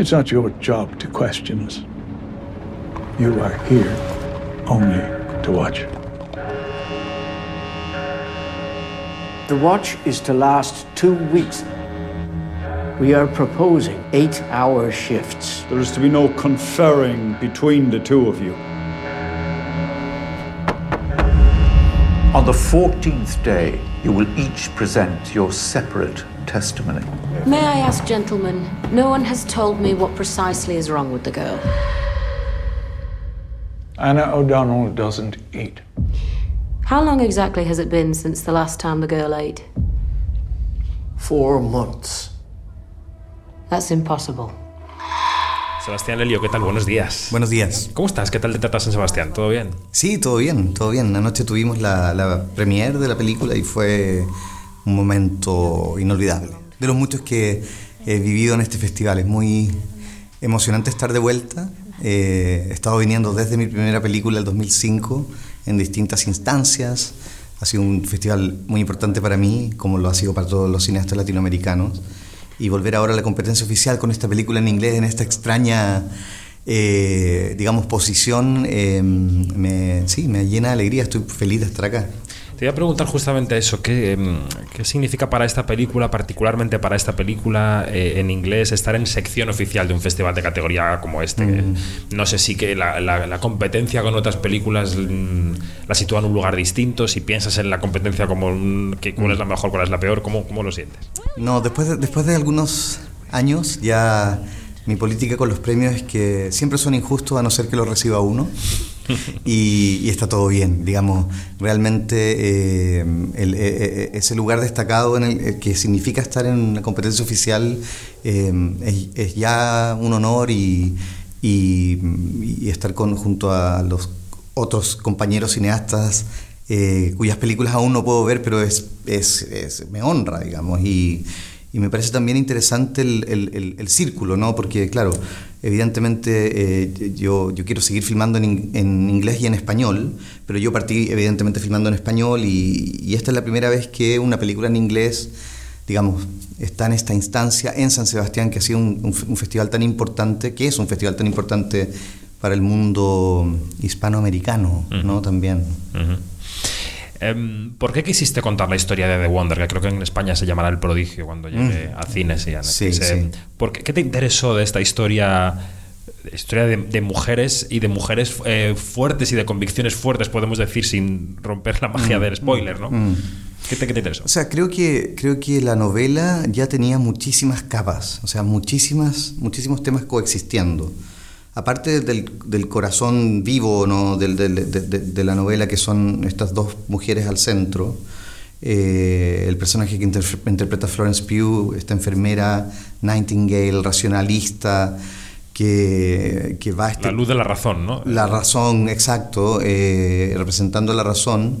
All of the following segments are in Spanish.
It's not your job to question us. You are here only to watch. The watch is to last two weeks. We are proposing eight hour shifts. There is to be no conferring between the two of you. On the 14th day, you will each present your separate testimony. May I ask, gentlemen, no one has told me what precisely is wrong with the girl. Anna O'Donnell doesn't eat. How long exactly has it been since the last time the girl ate? Four months. That's impossible. Sebastián Lelio, ¿qué tal? Buenos días. Buenos días. ¿Cómo estás? ¿Qué tal te tratas en Sebastián? ¿Todo bien? Sí, todo bien, todo bien. Anoche tuvimos la, la premiere de la película y fue un momento inolvidable. De los muchos que he vivido en este festival. Es muy emocionante estar de vuelta. Eh, he estado viniendo desde mi primera película, el 2005, en distintas instancias. Ha sido un festival muy importante para mí, como lo ha sido para todos los cineastas latinoamericanos. Y volver ahora a la competencia oficial con esta película en inglés, en esta extraña, eh, digamos, posición, eh, me, sí, me llena de alegría. Estoy feliz de estar acá. Te iba a preguntar justamente eso, ¿qué, em, qué significa para esta película, particularmente para esta película eh, en inglés, estar en sección oficial de un festival de categoría como este? Mm. No sé si que la, la- la competencia con otras películas mm, la sitúa en un lugar distinto, si piensas en la competencia como un- que cuál es la mejor, cuál es la peor, ¿cómo, cómo lo sientes? No, después de, después de algunos años ya mi política con los premios es que siempre son injustos a no ser que lo reciba uno y, está todo bien, digamos, realmente eh, eh, eh, ese lugar destacado en el, que significa estar en la competencia oficial es, ya un honor y, estar con, junto a los otros compañeros cineastas cuyas películas aún no puedo ver, pero es- me honra, digamos, y, y me parece también interesante el, el- el- el círculo, ¿no? Porque, claro, evidentemente eh, yo, yo quiero seguir filmando en, in- en inglés y en español, pero yo partí evidentemente filmando en español y, y esta es la primera vez que una película en inglés digamos, está en esta instancia en San Sebastián, que ha sido un, un festival tan importante, que es un festival tan importante para el mundo hispanoamericano, ¿no? También. ¿Por qué quisiste contar la historia de The Wonder? Que creo que en España se llamará El Prodigio cuando llegue a cines y a Mm. Sí, Netflix. sí. Em, ¿por qué, qué te interesó de esta historia, historia de, de mujeres y de mujeres eh, fuertes y de convicciones fuertes, podemos decir, sin romper la magia Mm, del spoiler, ¿no? mm. ¿Qué, te, qué te interesó? O sea, creo que, creo que la novela ya tenía muchísimas capas, o sea, muchísimas, muchísimos temas coexistiendo. Aparte del, del corazón vivo ¿no? del- del- de, de- de la novela, que son estas dos mujeres al centro, eh, el personaje que interpreta Florence Pugh, esta enfermera Nightingale, racionalista, que, que va a este La luz de la razón, ¿no? la razón, exacto, eh, representando la razón,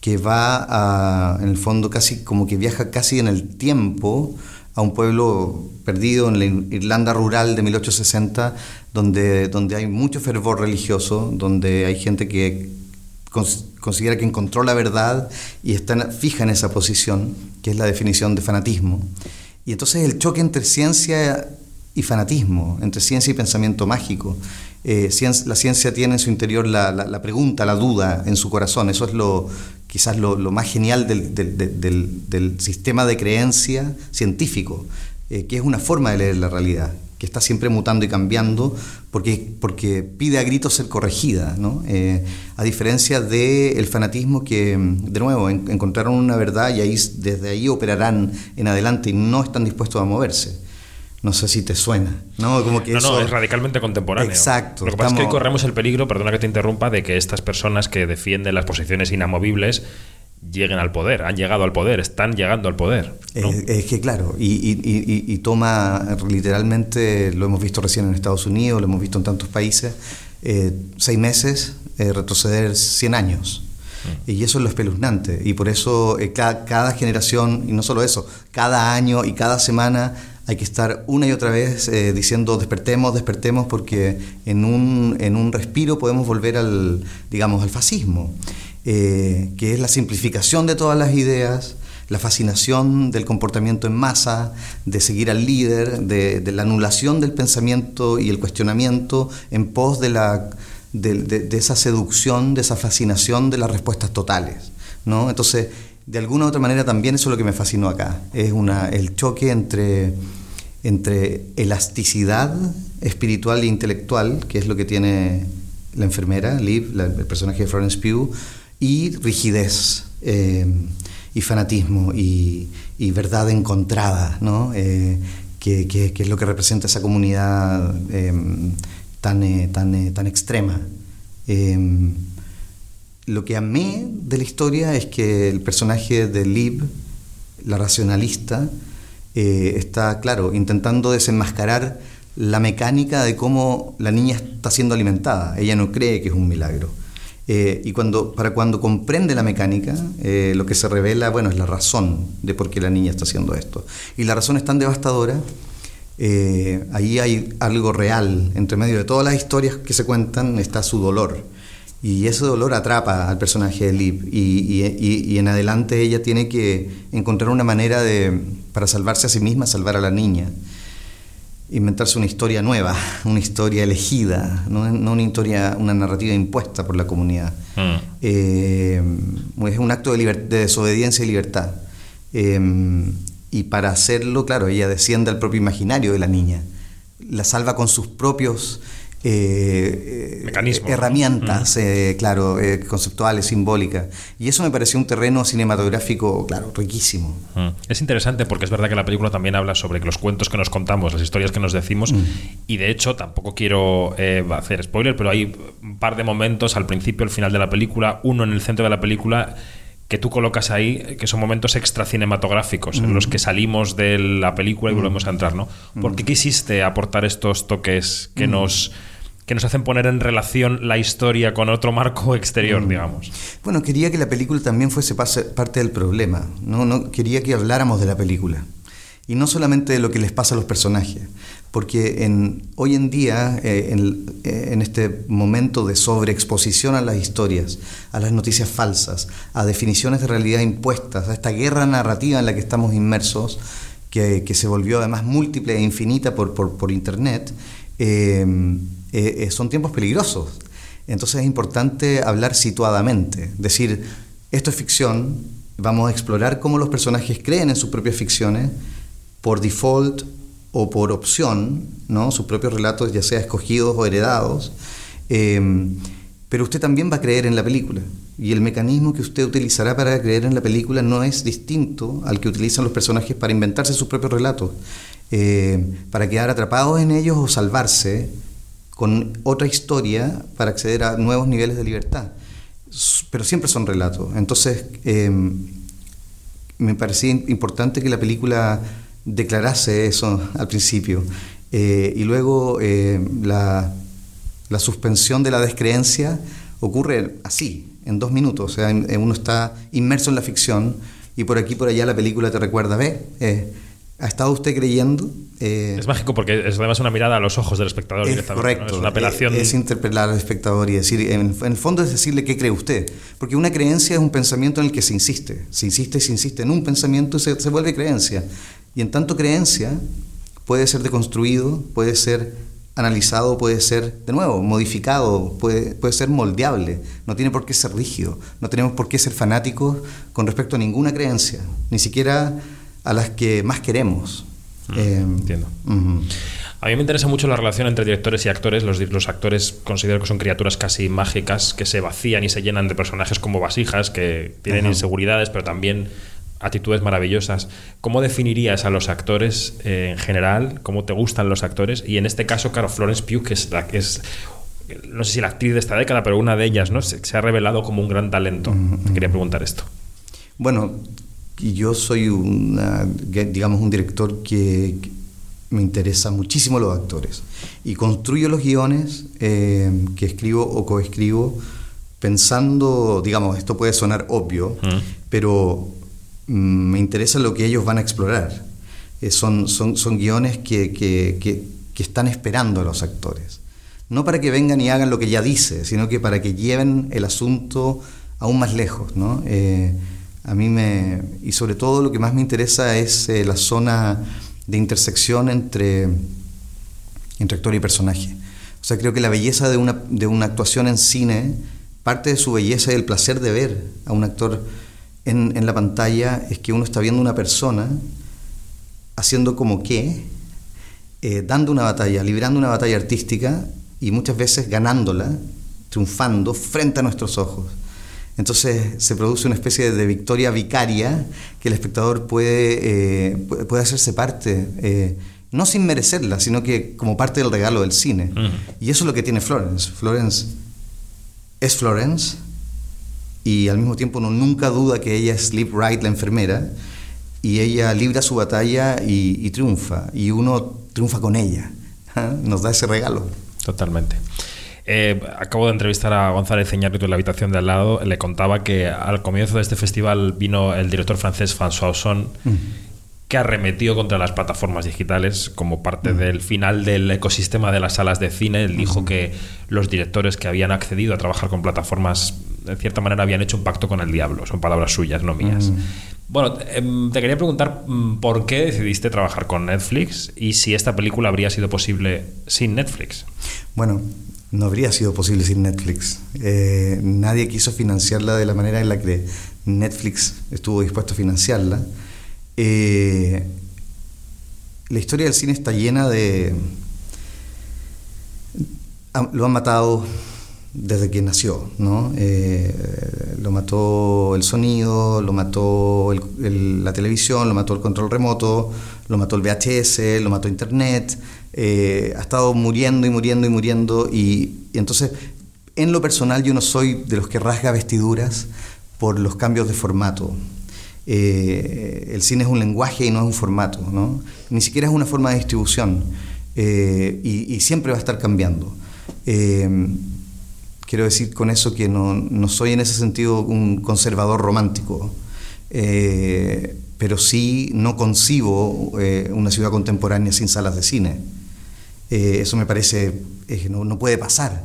que va a, en el fondo casi como que viaja casi en el tiempo a un pueblo perdido en la Ir- Irlanda rural de 1860, donde, donde hay mucho fervor religioso, donde hay gente que cons- considera que encontró la verdad y está fija en esa posición, que es la definición de fanatismo. Y entonces el choque entre ciencia y fanatismo, entre ciencia y pensamiento mágico. Eh, la ciencia tiene en su interior la pregunta, la duda en su corazón. Eso es lo quizás lo, más genial del, sistema de creencia científico, eh, que es una forma de leer la realidad, que está siempre mutando y cambiando porque, pide a gritos ser corregida. Eh, a diferencia del fanatismo que, de nuevo, en- encontraron una verdad y ahí, desde ahí operarán en adelante y no están dispuestos a moverse. No sé si te suena, ¿no? Como que no, no, eso- es radicalmente contemporáneo. Exacto, Lo que pasa es que corremos el peligro, perdona que te interrumpa, de que estas personas que defienden las posiciones inamovibles lleguen al poder, han llegado al poder, están llegando al poder. ¿no? Es, es que claro, y, y- y- y toma literalmente, lo hemos visto recién en Estados Unidos, lo hemos visto en tantos países, eh, seis meses eh, retroceder 100 años. Y eso es lo espeluznante. Y por eso eh, cada, cada generación, y no solo eso, cada año y cada semana hay que estar una y otra vez eh, diciendo despertemos, despertemos, porque en un, en un respiro podemos volver al, digamos, al fascismo, eh, que es la simplificación de todas las ideas, la fascinación del comportamiento en masa, de seguir al líder, de, la anulación del pensamiento y el cuestionamiento en pos de, la, de, esa seducción, de esa fascinación de las respuestas totales. ¿no? Entonces, de alguna u otra manera también eso es lo que me fascinó acá, es una, el choque entre, entre elasticidad espiritual e intelectual, que es lo que tiene la enfermera, Liv, el personaje de Florence Pugh, y rigidez eh, y fanatismo y, verdad encontrada, ¿no? Eh, que, es lo que representa esa comunidad eh, tan, tan, tan extrema. Lo que amé de la historia es que el personaje de Liv, la racionalista, está, claro, intentando desenmascarar la mecánica de cómo la niña está siendo alimentada. Ella no cree que es un milagro. Eh, y para cuando comprende la mecánica, eh, lo que se revela, bueno, es la razón de por qué la niña está haciendo esto. Y la razón es tan devastadora, eh, ahí hay algo real. Entre medio de todas las historias que se cuentan está su dolor. Y ese dolor atrapa al personaje de Liv. Y, y, en adelante ella tiene que encontrar una manera de, para salvarse a sí misma, salvar a la niña inventarse una historia nueva, una historia elegida, no, una historia, una narrativa impuesta por la comunidad. Mm. Eh, es un acto de, desobediencia y libertad. Eh, y para hacerlo, claro, ella desciende al propio imaginario de la niña, la salva con sus propios eh, Mecanismos. herramientas, eh, claro, eh, conceptuales, simbólicas. Y eso me pareció un terreno cinematográfico, claro, riquísimo. Mm. Es interesante porque es verdad que la película también habla sobre los cuentos que nos contamos, las historias que nos decimos, mm. y de hecho tampoco quiero hacer spoiler, pero hay un par de momentos al principio, al final de la película, uno en el centro de la película que tú colocas ahí, que son momentos extra cinematográficos, en los que salimos de la película y volvemos a entrar, ¿no? ¿Por qué quisiste aportar estos toques que nos que nos hacen poner en relación la historia con otro marco exterior, digamos. Bueno, quería que la película también fuese parte del problema, ¿no? no quería que habláramos de la película. Y no solamente de lo que les pasa a los personajes, porque en, hoy en día, eh, eh, en, este momento de sobreexposición a las historias, a las noticias falsas, a definiciones de realidad impuestas, a esta guerra narrativa en la que estamos inmersos, que, se volvió además múltiple e infinita por, por, Internet, eh, son tiempos peligrosos. Entonces es importante hablar situadamente, decir, esto es ficción, vamos a explorar cómo los personajes creen en sus propias ficciones, por default o por opción, ¿no? sus propios relatos ya sea escogidos o heredados, eh, pero usted también va a creer en la película. Y el mecanismo que usted utilizará para creer en la película no es distinto al que utilizan los personajes para inventarse sus propios relatos, eh, para quedar atrapados en ellos o salvarse con otra historia para acceder a nuevos niveles de libertad. Pero siempre son relatos. Entonces, eh, me parecía importante que la película declarase eso al principio. Eh, y luego eh, la, suspensión de la descreencia ocurre así, en dos minutos. O sea, uno está inmerso en la ficción y por aquí por allá la película te recuerda, ve, eh, ¿ha estado usted creyendo? es mágico porque es además una mirada a los ojos del espectador. Es correcto. Es una apelación. Es, interpelar al espectador y decir, en, el fondo es decirle qué cree usted. Porque una creencia es un pensamiento en el que se insiste. Se insiste se insiste en un pensamiento y se, se vuelve creencia. Y en tanto creencia puede ser deconstruido, puede ser analizado, puede ser, de nuevo, modificado, puede, puede ser moldeable, no tiene por qué ser rígido, no tenemos por qué ser fanáticos con respecto a ninguna creencia, ni siquiera a las que más queremos. Mm, eh, entiendo. A mí me interesa mucho la relación entre directores y actores. Los, los, actores considero que son criaturas casi mágicas, que se vacían y se llenan de personajes como vasijas, que tienen inseguridades, pero también actitudes maravillosas. ¿Cómo definirías a los actores eh, en general? ¿Cómo te gustan los actores? Y en este caso, claro, Florence Pugh, que es la que es no sé si la actriz de esta década, pero una de ellas, ¿no? Se, ha revelado como un gran talento. quería preguntar esto. Bueno, yo soy digamos, un director que, me interesa muchísimo los actores y construyo los guiones eh, que escribo o coescribo pensando, digamos, esto puede sonar obvio, pero me interesa lo que ellos van a explorar. Eh, son, son, son, guiones que, que, que, están esperando a los actores. No para que vengan y hagan lo que ya dice, sino que para que lleven el asunto aún más lejos. ¿no? Eh, A mí me... Y sobre todo lo que más me interesa es eh, la zona de intersección entre, entre actor y personaje. O sea, creo que la belleza de una, de una actuación en cine, parte de su belleza y el placer de ver a un actor en, en la pantalla es que uno está viendo una persona haciendo como que, eh, dando una batalla, librando una batalla artística y muchas veces ganándola, triunfando frente a nuestros ojos. Entonces se produce una especie de victoria vicaria que el espectador puede, eh, puede hacerse parte, eh, no sin merecerla, sino que como parte del regalo del cine. Y eso es lo que tiene Florence. Florence es Florence y al mismo tiempo uno nunca duda que ella es Liv Wright, la enfermera, y ella libra su batalla y, triunfa, y uno triunfa con ella. ¿ah? Nos da ese regalo. Totalmente. Eh, acabo de entrevistar a González Ceñarrito en la habitación de al lado. Le contaba que al comienzo de este festival vino el director francés François Ozon, mm. que arremetió contra las plataformas digitales como parte mm. del final del ecosistema de las salas de cine. Él dijo mm. que los directores que habían accedido a trabajar con plataformas, de cierta manera, habían hecho un pacto con el diablo. Son palabras suyas, no mías. Bueno, em, te quería preguntar por qué decidiste trabajar con Netflix y si esta película habría sido posible sin Netflix. Bueno, no habría sido posible sin Netflix. Eh, nadie quiso financiarla de la manera en la que Netflix estuvo dispuesto a financiarla. Eh, la historia del cine está llena de... Lo han matado desde que nació, ¿no? Eh, lo mató el sonido, lo mató la televisión, lo mató el control remoto, lo mató el VHS, lo mató Internet, eh, ha estado muriendo y muriendo y muriendo y, entonces en lo personal yo no soy de los que rasga vestiduras por los cambios de formato. Eh, el cine es un lenguaje y no es un formato, ¿no? ni siquiera es una forma de distribución y, y, siempre va a estar cambiando. Quiero decir con eso que no, soy en ese sentido un conservador romántico, eh, pero sí no concibo eh, una ciudad contemporánea sin salas de cine. Eh, eso me parece, no, no, puede pasar.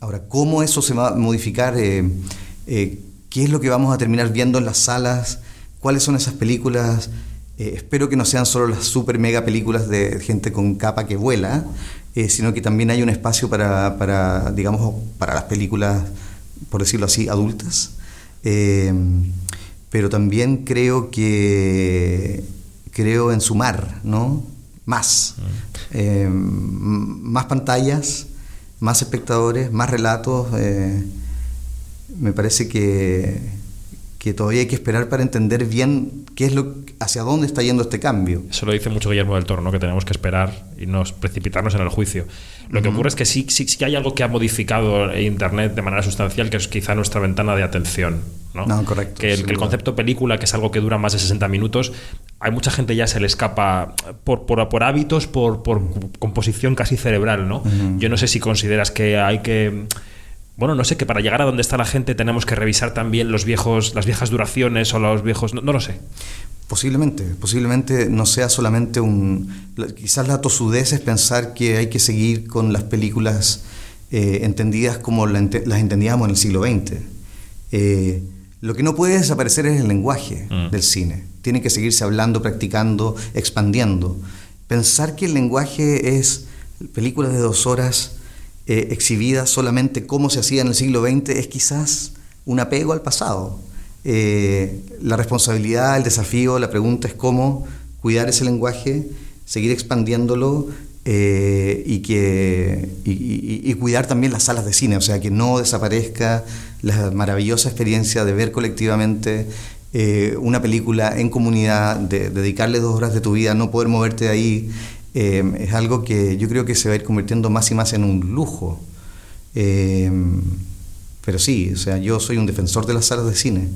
ahora, ¿cómo eso se va a modificar? ¿Qué es lo que vamos a terminar viendo en las salas? ¿Cuáles son esas películas? espero que no sean solo las super mega películas de gente con capa que vuela, eh, sino que también hay un espacio para, para, digamos, para las películas, por decirlo así, adultas. Eh, pero también creo que creo en sumar, ¿no? Más. Mm. Eh, más pantallas, más espectadores, más relatos. me parece que, que todavía hay que esperar para entender bien qué es lo hacia dónde está yendo este cambio. Eso lo dice mucho Guillermo del Toro, ¿no? que tenemos que esperar y no precipitarnos en el juicio. Lo que ocurre es que sí, sí, sí, hay algo que ha modificado Internet de manera sustancial, que es quizá nuestra ventana de atención. ¿no? correcto. Que el, concepto película, que es algo que dura más de 60 minutos, hay mucha gente ya se le escapa por, por, por hábitos, por, por, composición casi cerebral. ¿no? Yo no sé si consideras que hay que bueno, no sé, que para llegar a donde está la gente tenemos que revisar también los viejos, las viejas duraciones o los viejos. No, lo sé. Posiblemente, posiblemente no sea solamente un. Quizás la tosudez es pensar que hay que seguir con las películas eh, entendidas como las entendíamos en el siglo XX. Eh, lo que no puede desaparecer es el lenguaje mm. del cine. Tiene que seguirse hablando, practicando, expandiendo. Pensar que el lenguaje es películas de dos horas eh, exhibida solamente como se hacía en el siglo XX es quizás un apego al pasado. Eh, la responsabilidad, el desafío, la pregunta es cómo cuidar ese lenguaje, seguir expandiéndolo eh, y, que, y, cuidar también las salas de cine, o sea, que no desaparezca la maravillosa experiencia de ver colectivamente una película en comunidad, de dedicarle dos horas de tu vida, no poder moverte de ahí, Em, es algo que yo creo que se va a ir convirtiendo más y más en un lujo. Em, pero sí, o sea, yo soy un defensor de las salas de cine,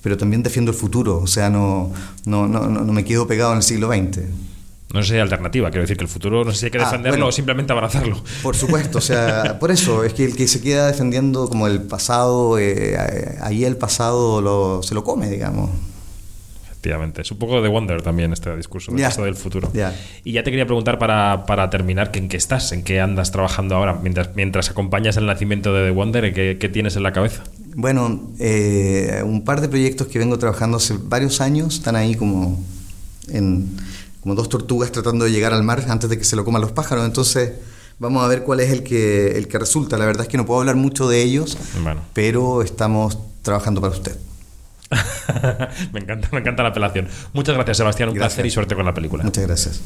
pero también defiendo el futuro, o sea, no, no, no, no me quedo pegado en el siglo XX. No sé si hay alternativa, quiero decir que el futuro no sé si hay que ah, defenderlo o simplemente abrazarlo. Por supuesto, o sea, por eso, es que el que se queda defendiendo como el pasado, eh, ahí el pasado lo, se lo come, digamos. Es un poco de Wonder también este discurso del futuro. Y ya te quería preguntar para, para, terminar, ¿en qué estás? ¿En qué andas trabajando ahora? Mientras, mientras acompañas el nacimiento de The Wonder, ¿qué, qué tienes en la cabeza? Bueno, eh, un par de proyectos que vengo trabajando hace varios años están ahí como en como dos tortugas tratando de llegar al mar antes de que se lo coman los pájaros. Entonces, vamos a ver cuál es el que el que resulta. La verdad es que no puedo hablar mucho de ellos, Bueno. pero estamos trabajando para usted. me encanta, me encanta la apelación. Muchas gracias, Sebastián. Un Gracias. placer y suerte con la película. Muchas gracias.